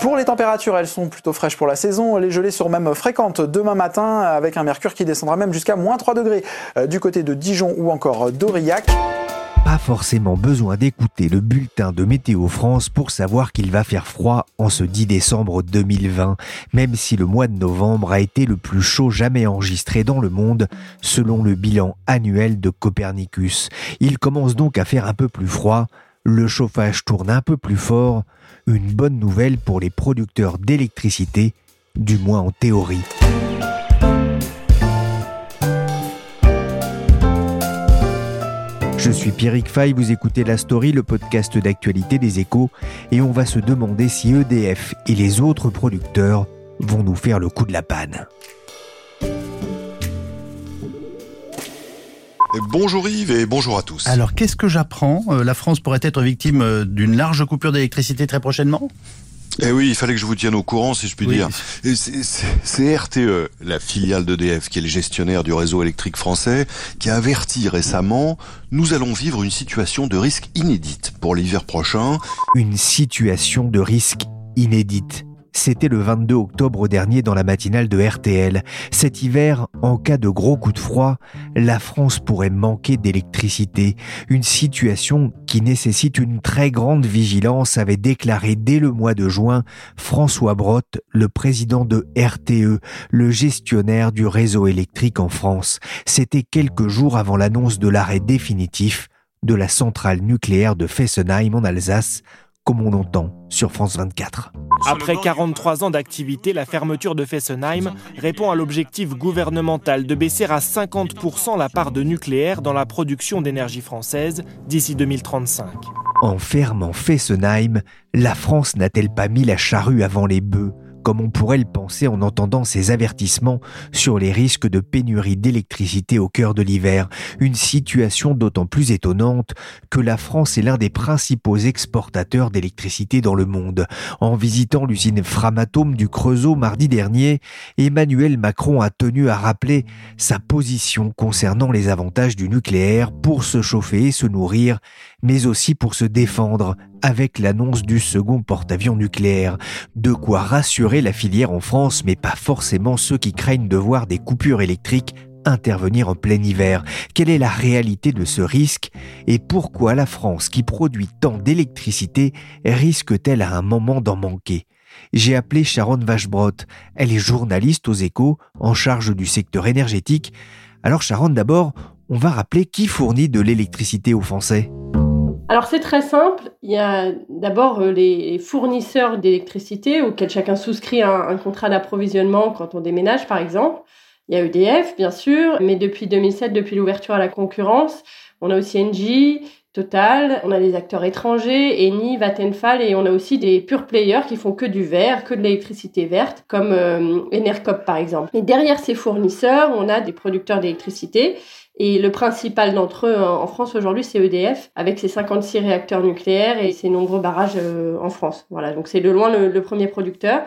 Pour les températures, elles sont plutôt fraîches pour la saison. Les gelées seront même fréquentes demain matin avec un mercure qui descendra même jusqu'à moins 3 degrés euh, du côté de Dijon ou encore d'Aurillac. Pas forcément besoin d'écouter le bulletin de Météo France pour savoir qu'il va faire froid en ce 10 décembre 2020, même si le mois de novembre a été le plus chaud jamais enregistré dans le monde, selon le bilan annuel de Copernicus. Il commence donc à faire un peu plus froid, le chauffage tourne un peu plus fort, une bonne nouvelle pour les producteurs d'électricité, du moins en théorie. Je suis Pierrick Fay, vous écoutez La Story, le podcast d'actualité des échos, et on va se demander si EDF et les autres producteurs vont nous faire le coup de la panne. Bonjour Yves et bonjour à tous. Alors qu'est-ce que j'apprends euh, La France pourrait être victime euh, d'une large coupure d'électricité très prochainement? Eh oui, il fallait que je vous tienne au courant, si je puis dire. C'est RTE, la filiale d'EDF, qui est le gestionnaire du réseau électrique français, qui a averti récemment, nous allons vivre une situation de risque inédite pour l'hiver prochain. Une situation de risque inédite. C'était le 22 octobre dernier dans la matinale de RTL. Cet hiver, en cas de gros coup de froid, la France pourrait manquer d'électricité. Une situation qui nécessite une très grande vigilance, avait déclaré dès le mois de juin François Brotte, le président de RTE, le gestionnaire du réseau électrique en France. C'était quelques jours avant l'annonce de l'arrêt définitif de la centrale nucléaire de Fessenheim en Alsace, comme on entend sur France 24. Après 43 ans d'activité, la fermeture de Fessenheim répond à l'objectif gouvernemental de baisser à 50% la part de nucléaire dans la production d'énergie française d'ici 2035. En fermant Fessenheim, la France n'a-t-elle pas mis la charrue avant les bœufs? Comme on pourrait le penser en entendant ces avertissements sur les risques de pénurie d'électricité au cœur de l'hiver, une situation d'autant plus étonnante que la France est l'un des principaux exportateurs d'électricité dans le monde. En visitant l'usine Framatome du Creusot mardi dernier, Emmanuel Macron a tenu à rappeler sa position concernant les avantages du nucléaire pour se chauffer et se nourrir, mais aussi pour se défendre avec l'annonce du second porte-avions nucléaire. De quoi rassurer la filière en France, mais pas forcément ceux qui craignent de voir des coupures électriques intervenir en plein hiver Quelle est la réalité de ce risque? Et pourquoi la France, qui produit tant d'électricité, risque-t-elle à un moment d'en manquer? J'ai appelé Sharon Vachebrot. Elle est journaliste aux échos, en charge du secteur énergétique. Alors Sharon, d'abord, on va rappeler qui fournit de l'électricité aux Français? Alors c'est très simple. Il y a d'abord euh, les fournisseurs d'électricité auxquels chacun souscrit un, contrat d'approvisionnement quand on déménage par exemple. Il y a EDF bien sûr, mais depuis 2007, depuis l'ouverture à la concurrence, on a aussi Engie, Total, on a des acteurs étrangers, Eni, Vattenfall et on a aussi des pure players qui font que du vert, que de l'électricité verte, comme euh, Enercop par exemple. Et derrière ces fournisseurs, on a des producteurs d'électricité et le principal d'entre eux en France aujourd'hui, c'est EDF, avec ses 56 réacteurs nucléaires et ses nombreux barrages euh, en France. Voilà, donc c'est de loin le, premier producteur.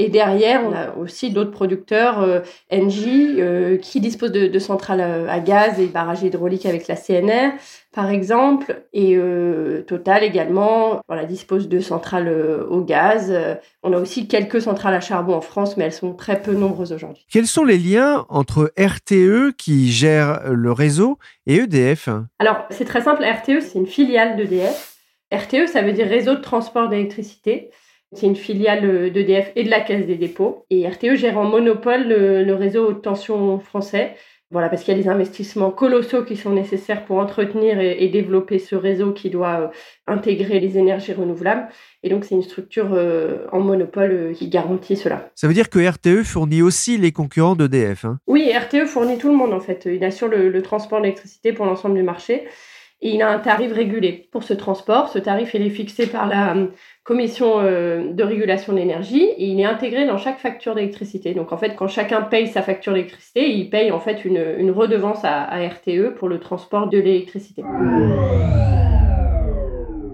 Et derrière, on a aussi d'autres producteurs, euh, Engie, euh, qui disposent de, de, centrales à gaz et barrages hydrauliques avec la CNR, par exemple. Et euh, Total également, voilà, dispose de centrales euh, au gaz. On a aussi quelques centrales à charbon en France, mais elles sont très peu nombreuses aujourd'hui. Quels sont les liens entre RTE, qui gère le réseau, et EDF Alors, c'est très simple. RTE, c'est une filiale d'EDF. RTE, ça veut dire Réseau de transport d'électricité. C'est une filiale d'EDF et de la Caisse des dépôts. Et RTE gère en monopole le, réseau haute tension français. Voilà, parce qu'il y a des investissements colossaux qui sont nécessaires pour entretenir et, développer ce réseau qui doit euh, intégrer les énergies renouvelables. Et donc, c'est une structure euh, en monopole euh, qui garantit cela. Ça veut dire que RTE fournit aussi les concurrents d'EDF hein? Oui, RTE fournit tout le monde en fait. Il assure le, le transport d'électricité pour l'ensemble du marché. et il a un tarif régulé pour ce transport. Ce tarif, il est fixé par la euh, Commission euh, de régulation de l'énergie et il est intégré dans chaque facture d'électricité. Donc en fait, quand chacun paye sa facture d'électricité, il paye en fait une, redevance à, RTE pour le transport de l'électricité.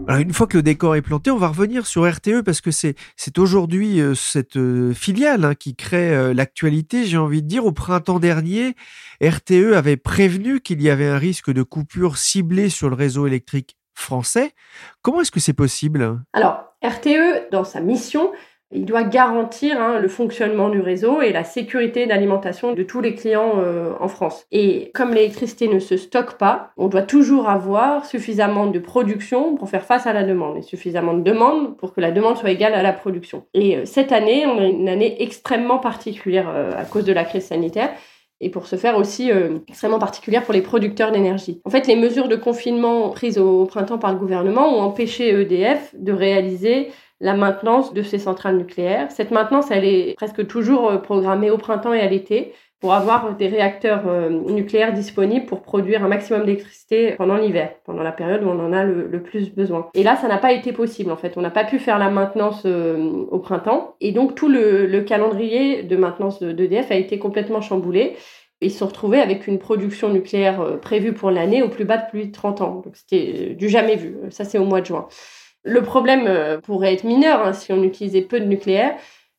Alors une fois que le décor est planté, on va revenir sur RTE parce que c'est aujourd'hui euh, cette euh, filiale hein, qui crée l'actualité. J'ai envie de dire au printemps dernier, RTE avait prévenu qu'il y avait un risque de coupure ciblée sur le réseau électrique français. Comment est-ce que c'est possible? Alors RTE dans sa mission il doit garantir hein, le fonctionnement du réseau et la sécurité d'alimentation de tous les clients euh, en France. Et comme l'électricité ne se stocke pas, on doit toujours avoir suffisamment de production pour faire face à la demande et suffisamment de demande pour que la demande soit égale à la production. Et euh, cette année, on a une année extrêmement particulière euh, à cause de la crise sanitaire et pour ce faire aussi extrêmement particulière pour les producteurs d'énergie. En fait, les mesures de confinement prises au printemps par le gouvernement ont empêché EDF de réaliser la maintenance de ces centrales nucléaires. Cette maintenance, elle est presque toujours euh, programmée au printemps et à l'été pour avoir des réacteurs euh, nucléaires disponibles pour produire un maximum d'électricité pendant l'hiver, pendant la période où on en a le, plus besoin. Et là, ça n'a pas été possible en fait. On n'a pas pu faire la maintenance euh, au printemps et donc tout le, calendrier de maintenance d'EDF a été complètement chamboulé. Ils se sont retrouvés avec une production nucléaire prévue pour l'année au plus bas depuis 30 ans. Donc c'était du jamais vu. Ça, c'est au mois de juin. Le problème euh, pourrait être mineur hein, si on utilisait peu de nucléaire,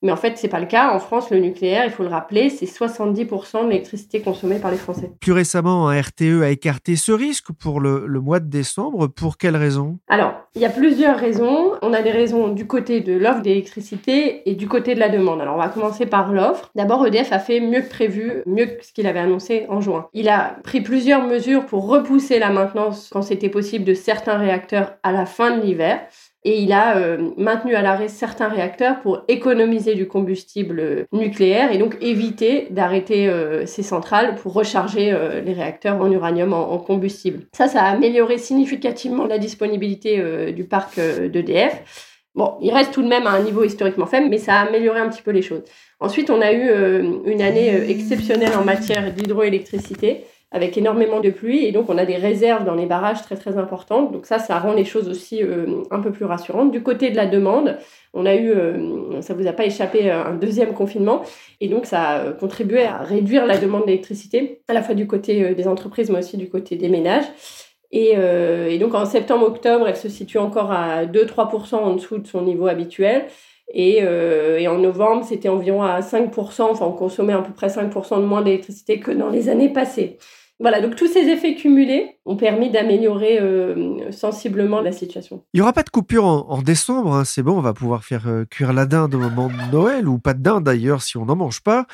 mais en fait, c'est pas le cas. En France, le nucléaire, il faut le rappeler, c'est 70% de l'électricité consommée par les Français. Plus récemment, un RTE a écarté ce risque pour le, mois de décembre. Pour quelles raisons Alors, il y a plusieurs raisons. On a des raisons du côté de l'offre d'électricité et du côté de la demande. Alors, on va commencer par l'offre. D'abord, EDF a fait mieux que prévu, mieux que ce qu'il avait annoncé en juin. Il a pris plusieurs mesures pour repousser la maintenance quand c'était possible de certains réacteurs à la fin de l'hiver et il a euh, maintenu à l'arrêt certains réacteurs pour économiser du combustible nucléaire et donc éviter d'arrêter euh, ces centrales pour recharger euh, les réacteurs en uranium en, combustible. Ça, ça a amélioré significativement la disponibilité du parc d'EDF. Bon, il reste tout de même à un niveau historiquement faible, mais ça a amélioré un petit peu les choses. Ensuite, on a eu une année exceptionnelle en matière d'hydroélectricité avec énormément de pluie et donc on a des réserves dans les barrages très très importantes. Donc ça, ça rend les choses aussi euh, un peu plus rassurantes. Du côté de la demande, on a eu, euh, ça vous a pas échappé, euh, un deuxième confinement et donc ça a contribué à réduire la demande d'électricité, à la fois du côté des entreprises mais aussi du côté des ménages. Et, et donc en septembre-octobre, elle se situe encore à 2-3% en dessous de son niveau habituel. Et, et, en novembre, c'était environ à 5%, enfin on consommait à peu près 5% de moins d'électricité que dans les années passées. Voilà, donc tous ces effets cumulés ont permis d'améliorer euh, sensiblement la situation. Il n'y aura pas de coupure en, décembre, hein, c'est bon, on va pouvoir faire euh, cuire la dinde au moment de Noël, ou pas de dinde d'ailleurs si on n'en mange pas.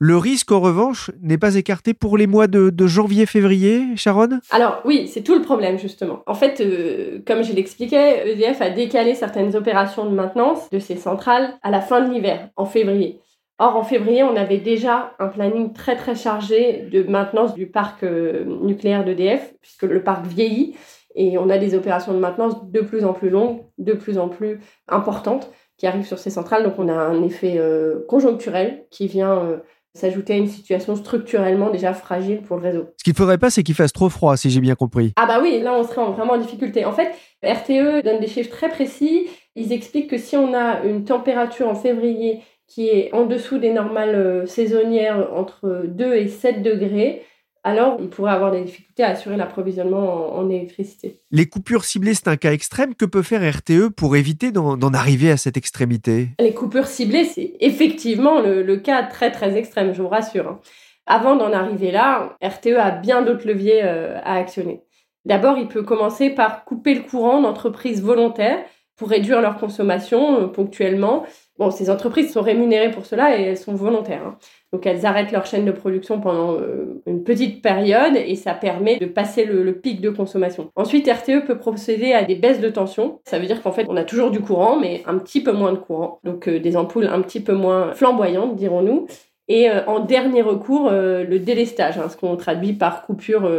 Le risque, en revanche, n'est pas écarté pour les mois de, janvier-février, Sharon? Alors oui, c'est tout le problème justement. En fait, euh, comme je l'expliquais, EDF a décalé certaines opérations de maintenance de ses centrales à la fin de l'hiver, en février. Or, en février, on avait déjà un planning très très chargé de maintenance du parc euh, nucléaire d'EDF, puisque le parc vieillit et on a des opérations de maintenance de plus en plus longues, de plus en plus importantes qui arrivent sur ces centrales. Donc, on a un effet euh, conjoncturel qui vient euh, s'ajouter à une situation structurellement déjà fragile pour le réseau. Ce qu'il ne faudrait pas, c'est qu'il fasse trop froid, si j'ai bien compris. Ah bah oui, là, on serait vraiment en difficulté. En fait, RTE donne des chiffres très précis. Ils expliquent que si on a une température en février qui est en dessous des normales euh, saisonnières entre 2 et 7 degrés, alors il pourrait avoir des difficultés à assurer l'approvisionnement en, électricité. Les coupures ciblées, c'est un cas extrême. Que peut faire RTE pour éviter d'en arriver à cette extrémité? Les coupures ciblées, c'est effectivement le, cas très très extrême, je vous rassure. Hein. Avant d'en arriver là, RTE a bien d'autres leviers euh, à actionner. D'abord, il peut commencer par couper le courant d'entreprises volontaires pour réduire leur consommation euh, ponctuellement Bon, ces entreprises sont rémunérées pour cela et elles sont volontaires. Hein. Donc elles arrêtent leur chaîne de production pendant euh, une petite période et ça permet de passer le, pic de consommation. Ensuite, RTE peut procéder à des baisses de tension. Ça veut dire qu'en fait, on a toujours du courant, mais un petit peu moins de courant. Donc euh, des ampoules un petit peu moins flamboyantes, dirons-nous. Et euh, en dernier recours, le délestage, hein, ce qu'on traduit par coupure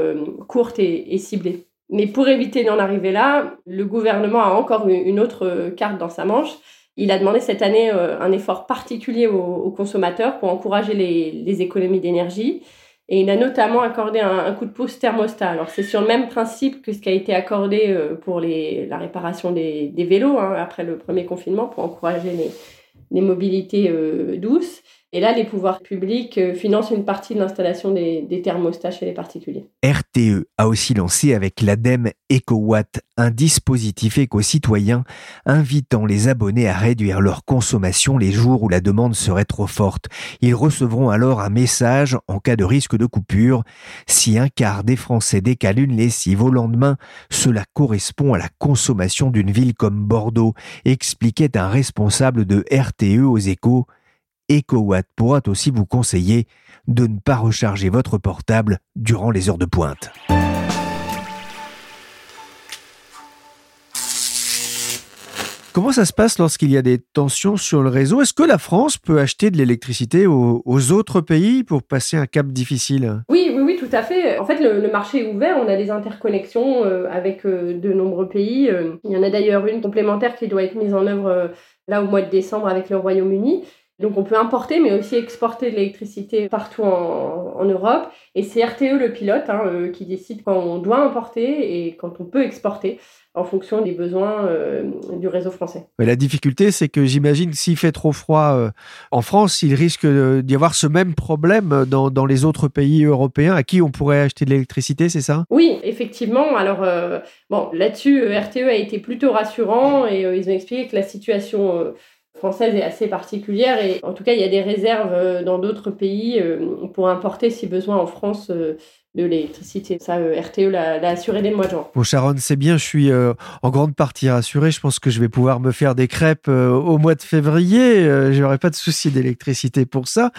courte et, ciblée. Mais pour éviter d'en arriver là, le gouvernement a encore une autre carte dans sa manche il a demandé cette année euh, un effort particulier aux, consommateurs pour encourager les, économies d'énergie. Et il a notamment accordé un, coup de pouce thermostat. Alors c'est sur le même principe que ce qui a été accordé euh, pour la réparation des, vélos hein, après le premier confinement pour encourager les, les mobilités euh, douces. Et là, les pouvoirs publics euh, financent une partie de l'installation des, thermostats chez les particuliers. RTE a aussi lancé avec l'ADEME EcoWatt un dispositif éco-citoyen invitant les abonnés à réduire leur consommation les jours où la demande serait trop forte. Ils recevront alors un message en cas de risque de coupure. Si un quart des Français décalent une lessive au lendemain, cela correspond à la consommation d'une ville comme Bordeaux, expliquait un responsable de RTE aux échos. EcoWatt pourra aussi vous conseiller de ne pas recharger votre portable durant les heures de pointe. Comment ça se passe lorsqu'il y a des tensions sur le réseau? Est-ce que la France peut acheter de l'électricité aux, autres pays pour passer un cap difficile? Oui, oui, oui, tout à fait. En fait, le, marché est ouvert. On a des interconnexions euh, avec euh, de nombreux pays. Euh, il y en a d'ailleurs une complémentaire qui doit être mise en œuvre là au mois de décembre avec le Royaume-Uni. Donc on peut importer mais aussi exporter de l'électricité partout en, Europe. Et c'est RTE le pilote hein, euh, qui décide quand on doit importer et quand on peut exporter en fonction des besoins euh, du réseau français. Mais la difficulté, c'est que j'imagine s'il fait trop froid euh, en France, il risque d'y avoir ce même problème dans, dans, les autres pays européens à qui on pourrait acheter de l'électricité, c'est ça? Oui, effectivement. Alors, bon, là-dessus, RTE a été plutôt rassurant et ils ont expliqué que la situation française est assez particulière et en tout cas il y a des réserves euh, dans d'autres pays euh, pour importer si besoin en France euh, de l'électricité. Ça, RTE l'a assuré dès le mois de juin. Bon, Sharon, c'est bien, je suis en grande partie rassuré. Je pense que je vais pouvoir me faire des crêpes au mois de février. je n'aurai pas de souci d'électricité pour ça.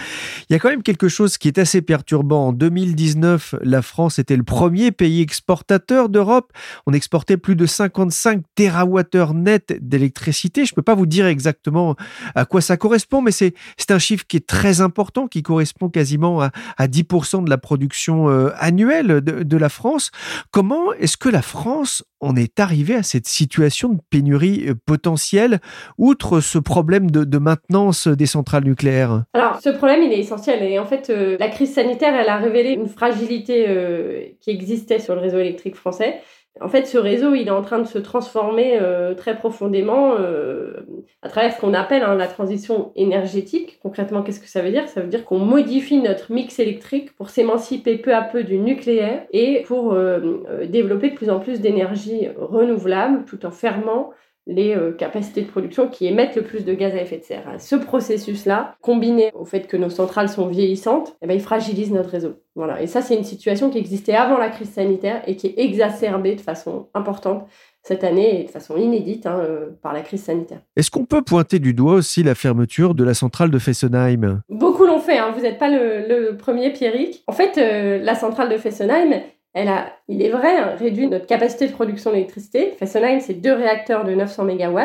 Il y a quand même quelque chose qui est assez perturbant. En 2019, la France était le premier pays exportateur d'Europe. On exportait plus de 55 TWh net d'électricité. Je ne peux pas vous dire exactement à quoi ça correspond, mais c'est un chiffre qui est très important, qui correspond quasiment à, à 10% de la production euh, annuelle de, la France. Comment est-ce que la France en est arrivée à cette situation de pénurie euh, potentielle, outre ce problème de, maintenance des centrales nucléaires? Alors, ce problème, il est essentiel. Et en fait, euh, la crise sanitaire, elle a révélé une fragilité qui existait sur le réseau électrique français. En fait, ce réseau, il est en train de se transformer euh, très profondément euh, à travers ce qu'on appelle hein, la transition énergétique. Concrètement, qu'est-ce que ça veut dire? Ça veut dire qu'on modifie notre mix électrique pour s'émanciper peu à peu du nucléaire et pour euh, développer de plus en plus d'énergie renouvelable tout en fermant les euh, capacités de production qui émettent le plus de gaz à effet de serre. Ce processus-là, combiné au fait que nos centrales sont vieillissantes, eh ben, il fragilise notre réseau. Voilà. Et ça, c'est une situation qui existait avant la crise sanitaire et qui est exacerbée de façon importante cette année et de façon inédite hein, euh, par la crise sanitaire. Est-ce qu'on peut pointer du doigt aussi la fermeture de la centrale de Fessenheim? Beaucoup l'ont fait, hein. vous n'êtes pas le, premier Pierrick. En fait, euh, la centrale de Fessenheim, elle a, il est vrai, réduit notre capacité de production d'électricité. Fessenheim, c'est deux réacteurs de 900 MW.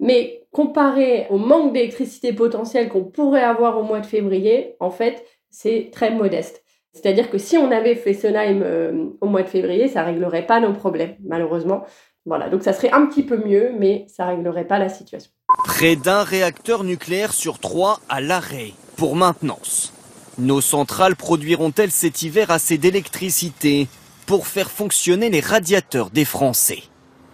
Mais comparé au manque d'électricité potentielle qu'on pourrait avoir au mois de février, en fait, c'est très modeste. C'est-à-dire que si on avait Fessenheim au mois de février, ça réglerait pas nos problèmes, malheureusement. Voilà, donc ça serait un petit peu mieux, mais ça réglerait pas la situation. Près d'un réacteur nucléaire sur trois à l'arrêt pour maintenance. Nos centrales produiront-elles cet hiver assez d'électricité? Pour faire fonctionner les radiateurs des Français.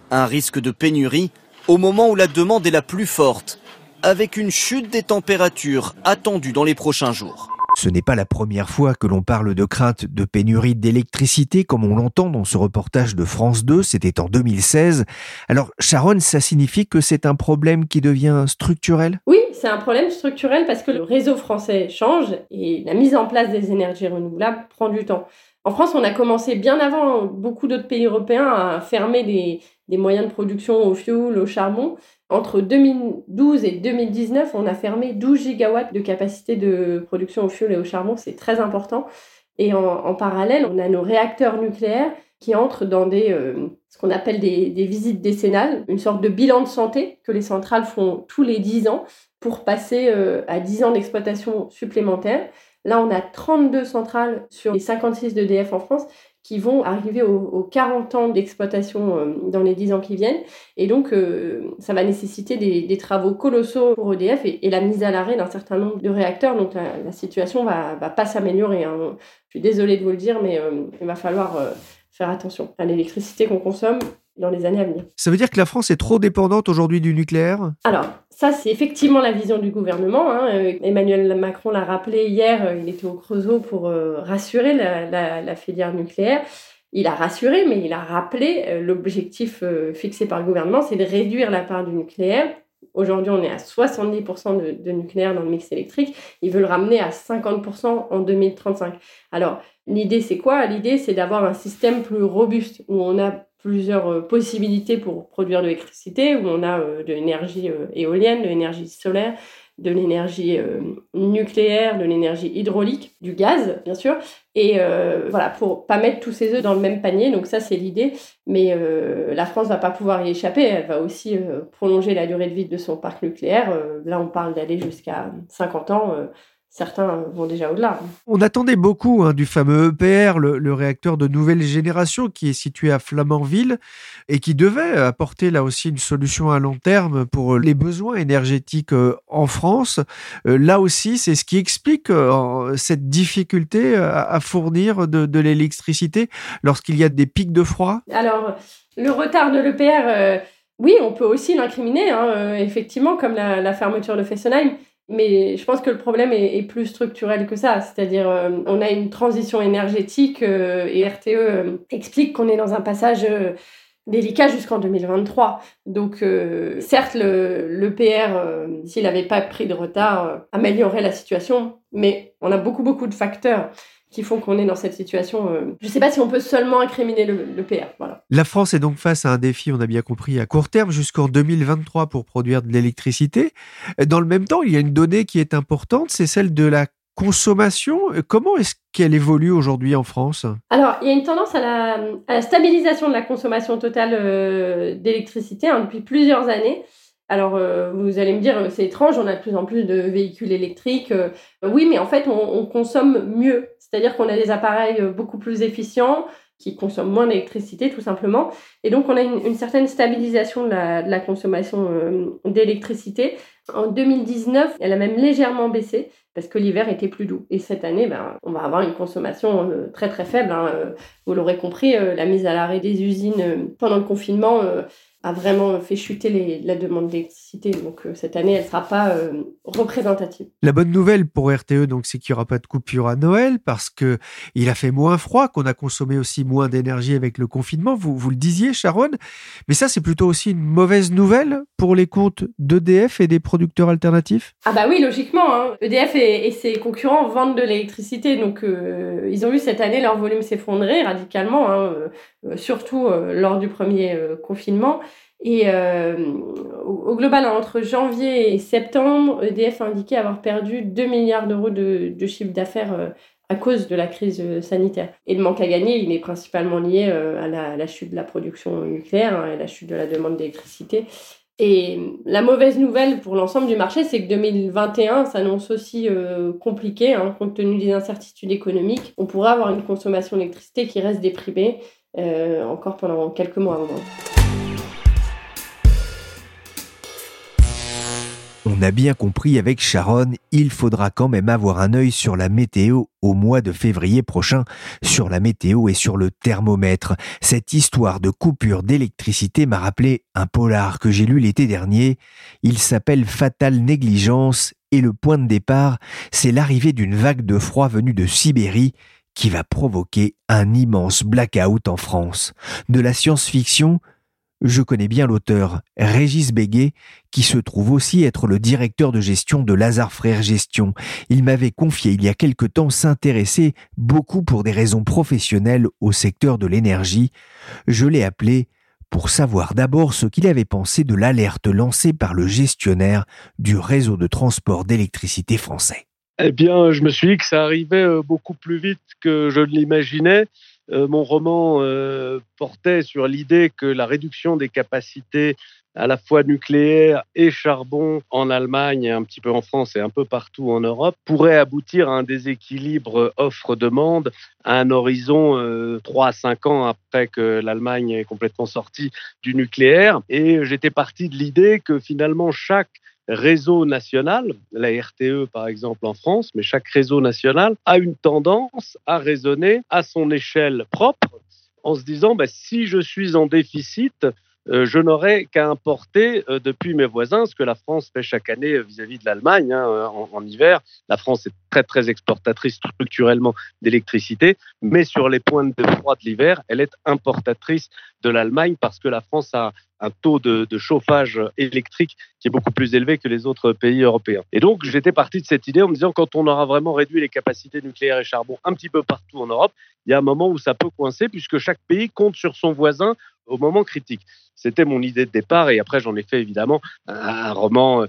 Un risque de pénurie au moment où la demande est la plus forte, avec une chute des températures attendue dans les prochains jours. Ce n'est pas la première fois que l'on parle de crainte de pénurie d'électricité comme on l'entend dans ce reportage de France 2, c'était en 2016. Alors Sharon, ça signifie que c'est un problème qui devient structurel? Oui, c'est un problème structurel parce que le réseau français change et la mise en place des énergies renouvelables prend du temps. En France, on a commencé bien avant beaucoup d'autres pays européens à fermer des, moyens de production au fioul, au charbon. Entre 2012 et 2019, on a fermé 12 gigawatts de capacité de production au fioul et au charbon. C'est très important. Et en, parallèle, on a nos réacteurs nucléaires qui entrent dans euh, ce qu'on appelle des, des, visites décennales, une sorte de bilan de santé que les centrales font tous les 10 ans pour passer euh, à 10 ans d'exploitation supplémentaire. Là, on a 32 centrales sur les 56 d'EDF en France qui vont arriver aux, 40 ans d'exploitation euh, dans les 10 ans qui viennent. Et donc, euh, ça va nécessiter des, travaux colossaux pour EDF et, la mise à l'arrêt d'un certain nombre de réacteurs. Donc, la, situation va, va pas s'améliorer. Hein. Je suis désolée de vous le dire, mais euh, il va falloir faire attention à l'électricité qu'on consomme dans les années à venir. Ça veut dire que la France est trop dépendante aujourd'hui du nucléaire? Alors, ça, c'est effectivement la vision du gouvernement. Hein. Emmanuel Macron l'a rappelé hier, il était au Creusot pour euh, rassurer la, filière nucléaire. Il a rassuré, mais il a rappelé euh, l'objectif euh, fixé par le gouvernement, c'est de réduire la part du nucléaire. Aujourd'hui, on est à 70% de, de, nucléaire dans le mix électrique. Il veut le ramener à 50% en 2035. Alors, l'idée, c'est quoi? L'idée, c'est d'avoir un système plus robuste où on a plusieurs euh, possibilités pour produire de l'électricité, où on a euh, de l'énergie euh, éolienne, de l'énergie solaire, de l'énergie nucléaire, de l'énergie hydraulique, du gaz, bien sûr. Et voilà, pour pas mettre tous ces œufs dans le même panier. Donc ça, c'est l'idée. Mais la France va pas pouvoir y échapper. Elle va aussi prolonger la durée de vie de son parc nucléaire. là, on parle d'aller jusqu'à 50 ans certains vont déjà au-delà. On attendait beaucoup hein, du fameux EPR, le, réacteur de nouvelle génération qui est situé à Flamanville et qui devait apporter là aussi une solution à long terme pour les besoins énergétiques euh, en France. Euh, là aussi, c'est ce qui explique euh, cette difficulté à, fournir de, l'électricité lorsqu'il y a des pics de froid. Alors, le retard de l'EPR... Oui, on peut aussi l'incriminer, hein, effectivement, comme la, la, fermeture de Fessenheim. Mais je pense que le problème est, plus structurel que ça. C'est-à-dire, euh, on a une transition énergétique euh, et RTE euh, explique qu'on est dans un passage délicat jusqu'en 2023. Donc, certes, le, le PR, s'il n'avait pas pris de retard, améliorerait la situation, mais on a beaucoup, beaucoup de facteurs qui font qu'on est dans cette situation. Euh, je ne sais pas si on peut seulement incriminer le, PR. Voilà. La France est donc face à un défi, on a bien compris, à court terme jusqu'en 2023 pour produire de l'électricité. Dans le même temps, il y a une donnée qui est importante, c'est celle de la consommation. Comment est-ce qu'elle évolue aujourd'hui en France? Alors, il y a une tendance à la, stabilisation de la consommation totale euh, d'électricité hein, depuis plusieurs années. Alors, euh, vous allez me dire, c'est étrange, on a de plus en plus de véhicules électriques. Euh, oui, mais en fait, on, consomme mieux. C'est-à-dire qu'on a des appareils euh, beaucoup plus efficients, qui consomment moins d'électricité, tout simplement. Et donc, on a une, certaine stabilisation de la, consommation d'électricité. En 2019, elle a même légèrement baissé parce que l'hiver était plus doux. Et cette année, ben, on va avoir une consommation très très faible. Hein. Vous l'aurez compris, la mise à l'arrêt des usines pendant le confinement a vraiment fait chuter la demande d'électricité. Donc euh, cette année, elle ne sera pas euh, représentative. La bonne nouvelle pour RTE, donc, c'est qu'il n'y aura pas de coupure à Noël parce que il a fait moins froid, qu'on a consommé aussi moins d'énergie avec le confinement. Vous, vous le disiez, Sharon. Mais ça, c'est plutôt aussi une mauvaise nouvelle pour les comptes d'EDF et des producteurs alternatifs? Ah bah oui, logiquement. EDF hein. e et, ses concurrents vendent de l'électricité. Donc euh, ils ont vu cette année leur volume s'effondrer radicalement, hein, surtout lors du premier confinement. Et euh, au, global, entre janvier et septembre, EDF a indiqué avoir perdu 2 milliards d'euros de, chiffre d'affaires euh, à cause de la crise euh, sanitaire. Et le manque à gagner, il est principalement lié à la, chute de la production nucléaire hein, et à la chute de la demande d'électricité. Et la mauvaise nouvelle pour l'ensemble du marché, c'est que 2021 s'annonce aussi compliqué, hein, compte tenu des incertitudes économiques. On pourrait avoir une consommation d'électricité qui reste déprimée encore pendant quelques mois au moins. On a bien compris avec Sharon, il faudra quand même avoir un œil sur la météo au mois de février prochain, sur la météo et sur le thermomètre. Cette histoire de coupure d'électricité m'a rappelé un polar que j'ai lu l'été dernier. Il s'appelle Fatale Négligence et le point de départ, c'est l'arrivée d'une vague de froid venue de Sibérie qui va provoquer un immense blackout en France. De la science-fiction je connais bien l'auteur, Régis Béguet, qui se trouve aussi être le directeur de gestion de Lazare Frères Gestion. Il m'avait confié il y a quelque temps s'intéresser beaucoup pour des raisons professionnelles au secteur de l'énergie. Je l'ai appelé pour savoir d'abord ce qu'il avait pensé de l'alerte lancée par le gestionnaire du réseau de transport d'électricité français. Eh bien, je me suis dit que ça arrivait euh, beaucoup plus vite que je ne l'imaginais mon roman portait sur l'idée que la réduction des capacités à la fois nucléaire et charbon en Allemagne, un petit peu en France et un peu partout en Europe, pourrait aboutir à un déséquilibre offre-demande à un horizon 3 à 5 ans après que l'Allemagne est complètement sortie du nucléaire. Et j'étais parti de l'idée que finalement chaque réseau national, la RTE par exemple en France, mais chaque réseau national a une tendance à raisonner à son échelle propre en se disant bah, si je suis en déficit, je n'aurais qu'à importer euh, depuis mes voisins ce que la France fait chaque année euh, vis-à-vis de l'Allemagne hein, en, hiver. La France est très très exportatrice structurellement d'électricité, mais sur les pointes de froid de l'hiver, elle est importatrice de l'Allemagne parce que la France a un taux de, chauffage électrique qui est beaucoup plus élevé que les autres pays européens. Et donc, j'étais parti de cette idée en me disant, quand on aura vraiment réduit les capacités nucléaires et charbon un petit peu partout en Europe, il y a un moment où ça peut coincer puisque chaque pays compte sur son voisin au moment critique. C'était mon idée de départ et après j'en ai fait évidemment un, roman euh,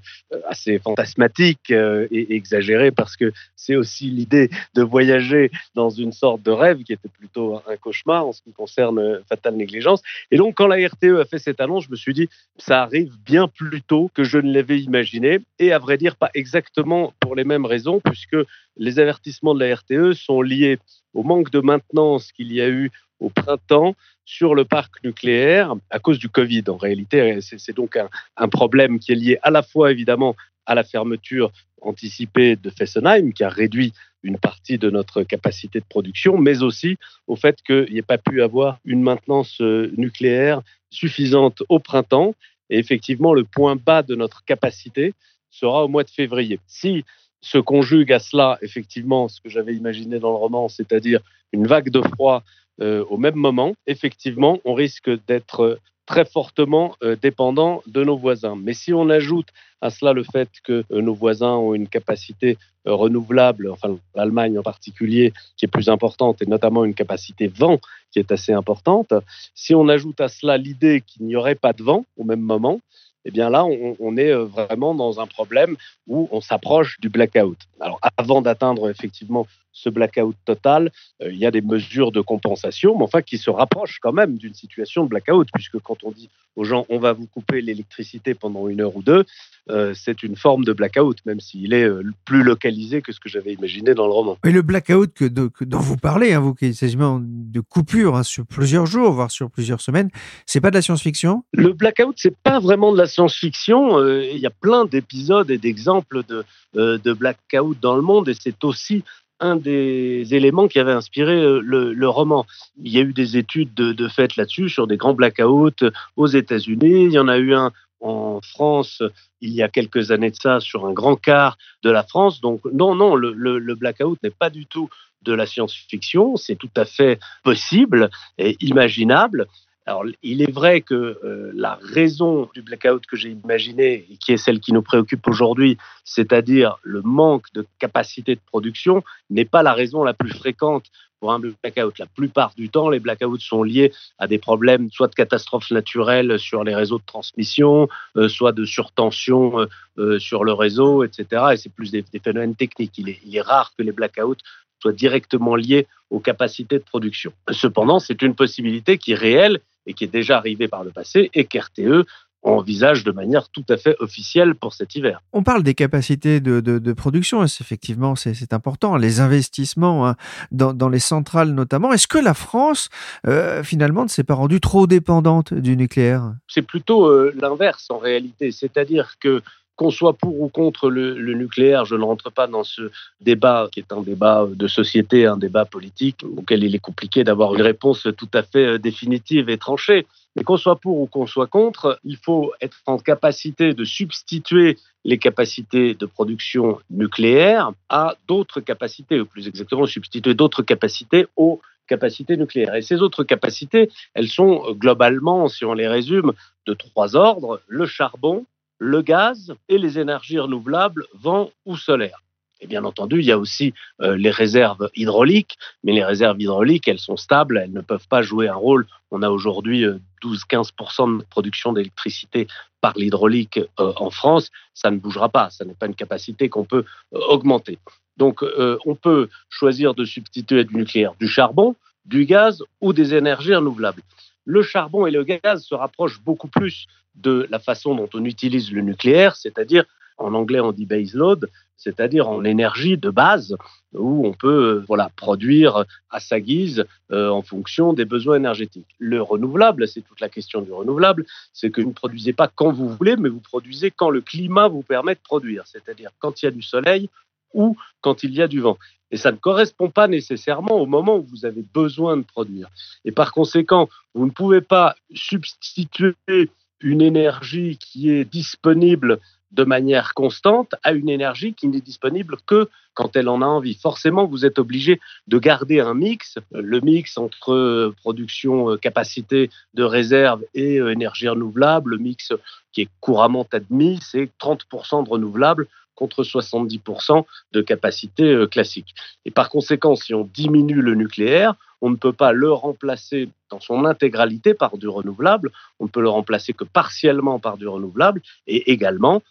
assez fantasmatique euh, et exagéré parce que c'est aussi l'idée de voyager dans une sorte de rêve qui était plutôt un cauchemar en ce qui concerne euh, Fatale Négligence. Et donc quand la RTE a fait cette annonce, je me suis dit ça arrive bien plus tôt que je ne l'avais imaginé et à vrai dire pas exactement pour les mêmes raisons puisque les avertissements de la RTE sont liés au manque de maintenance qu'il y a eu au printemps sur le parc nucléaire à cause du Covid. En réalité, c'est donc un, problème qui est lié à la fois évidemment à la fermeture anticipée de Fessenheim, qui a réduit une partie de notre capacité de production, mais aussi au fait qu'il n'y ait pas pu avoir une maintenance euh, nucléaire suffisante au printemps. Et effectivement, le point bas de notre capacité sera au mois de février. Si se conjugue à cela, effectivement, ce que j'avais imaginé dans le roman, c'est-à-dire une vague de froid euh, au même moment, effectivement, on risque d'être très fortement euh, dépendant de nos voisins. Mais si on ajoute à cela le fait que euh, nos voisins ont une capacité renouvelable, enfin l'Allemagne en particulier, qui est plus importante, et notamment une capacité vent qui est assez importante, si on ajoute à cela l'idée qu'il n'y aurait pas de vent au même moment, eh bien là, on, est vraiment dans un problème où on s'approche du blackout. Alors, avant d'atteindre effectivement ce blackout total, euh, il y a des mesures de compensation, mais enfin qui se rapprochent quand même d'une situation de blackout, puisque quand on dit aux gens on va vous couper l'électricité pendant une heure ou deux, euh, c'est une forme de blackout, même s'il est euh, plus localisé que ce que j'avais imaginé dans le roman. Et le blackout que, dont vous parlez, hein, vous, qui s'agit de coupure hein, sur plusieurs jours, voire sur plusieurs semaines, c'est pas de la science-fiction? Le blackout, c'est pas vraiment de la science-fiction. Il y a plein d'épisodes et d'exemples de, de blackout dans le monde, et c'est aussi un des éléments qui avait inspiré euh, le, roman. Il y a eu des études de, fait là-dessus sur des grands blackouts aux États-Unis. Il y en a eu un en France il y a quelques années de ça sur un grand quart de la France. Donc non, non, le blackout n'est pas du tout de la science-fiction, c'est tout à fait possible et imaginable. Alors, il est vrai que euh, la raison du blackout que j'ai imaginé, et qui est celle qui nous préoccupe aujourd'hui, c'est-à-dire le manque de capacité de production, n'est pas la raison la plus fréquente pour un blackout. La plupart du temps, les blackouts sont liés à des problèmes soit de catastrophes naturelles sur les réseaux de transmission, euh, soit de surtension euh, sur le réseau, etc. Et c'est plus des, phénomènes techniques. Il est, il est rare que les blackouts soient directement liés aux capacités de production. Cependant, c'est une possibilité qui est réelle et qui est déjà arrivé par le passé et qu'RTE envisage de manière tout à fait officielle pour cet hiver. On parle des capacités de, production, et effectivement c'est important, les investissements hein, dans, les centrales notamment. Est-ce que la France, euh, finalement, ne s'est pas rendue trop dépendante du nucléaire? C'est plutôt euh, l'inverse en réalité, c'est-à-dire que qu'on soit pour ou contre le, nucléaire, je ne rentre pas dans ce débat qui est un débat de société, un débat politique auquel il est compliqué d'avoir une réponse tout à fait euh, définitive et tranchée. Mais qu'on soit pour ou qu'on soit contre, il faut être en capacité de substituer les capacités de production nucléaire à d'autres capacités, ou plus exactement substituer d'autres capacités aux capacités nucléaires. Et ces autres capacités, elles sont euh, globalement, si on les résume, de trois ordres, le charbon, le gaz et les énergies renouvelables, vent ou solaire. Et bien entendu, il y a aussi euh, les réserves hydrauliques, mais les réserves hydrauliques, elles sont stables, elles ne peuvent pas jouer un rôle. On a aujourd'hui 12-15% euh, de production d'électricité par l'hydraulique euh, en France, ça ne bougera pas, ça n'est pas une capacité qu'on peut augmenter. Donc on peut choisir de substituer du nucléaire du charbon, du gaz ou des énergies renouvelables. Le charbon et le gaz se rapprochent beaucoup plus de la façon dont on utilise le nucléaire, c'est-à-dire en anglais on dit base load, c'est-à-dire en énergie de base où on peut euh, voilà produire à sa guise euh, en fonction des besoins énergétiques. Le renouvelable, c'est toute la question du renouvelable, c'est que vous ne produisez pas quand vous voulez, mais vous produisez quand le climat vous permet de produire, c'est-à-dire quand il y a du soleil ou quand il y a du vent. Et ça ne correspond pas nécessairement au moment où vous avez besoin de produire. Et par conséquent, vous ne pouvez pas substituer une énergie qui est disponible de manière constante à une énergie qui n'est disponible que quand elle en a envie. Forcément, vous êtes obligé de garder un mix, le mix entre euh, production, euh, capacité de réserve et euh, énergie renouvelable, le mix qui est couramment admis, c'est 30% de renouvelable contre 70% de capacité classique. Et par conséquent, si on diminue le nucléaire, on ne peut pas le remplacer dans son intégralité par du renouvelable, on ne peut le remplacer que partiellement par du renouvelable, et également,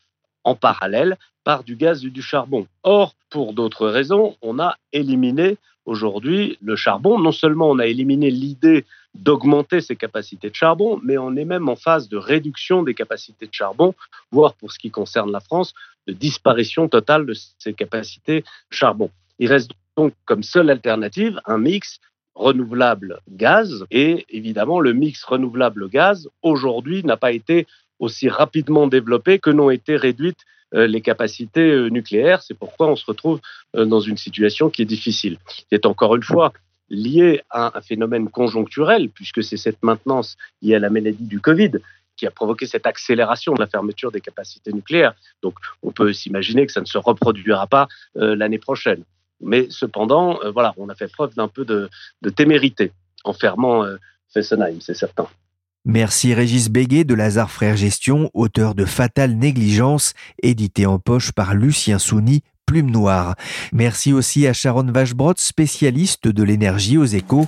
en parallèle par du gaz et du charbon. Or, pour d'autres raisons, on a éliminé aujourd'hui le charbon. Non seulement on a éliminé l'idée d'augmenter ses capacités de charbon, mais on est même en phase de réduction des capacités de charbon, voire pour ce qui concerne la France, de disparition totale de ses capacités charbon. Il reste donc comme seule alternative un mix renouvelable gaz et évidemment le mix renouvelable gaz aujourd'hui n'a pas été aussi rapidement développées que n'ont été réduites euh, les capacités euh, nucléaires. C'est pourquoi on se retrouve euh, dans une situation qui est difficile, qui est encore une fois liée à un phénomène conjoncturel, puisque c'est cette maintenance liée à la maladie du Covid qui a provoqué cette accélération de la fermeture des capacités nucléaires. Donc on peut s'imaginer que ça ne se reproduira pas l'année prochaine. Mais cependant, voilà, on a fait preuve d'un peu de, témérité en fermant Fessenheim, c'est certain. Merci Régis Béguet de Lazare Frères Gestion, auteur de Fatale Négligence, édité en poche par Lucien Souni, Plume Noire. Merci aussi à Sharon Vachebrot, spécialiste de l'énergie aux échos.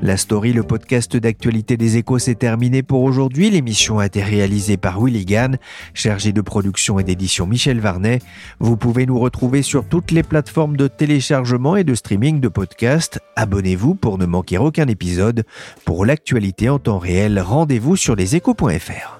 La story, le podcast d'actualité des échos, s'est terminé pour aujourd'hui. L'émission a été réalisée par Willy Gann, chargé de production et d'édition Michel Varnet. Vous pouvez nous retrouver sur toutes les plateformes de téléchargement et de streaming de podcasts. Abonnez-vous pour ne manquer aucun épisode. Pour l'actualité en temps réel, rendez-vous sur leséchos.fr.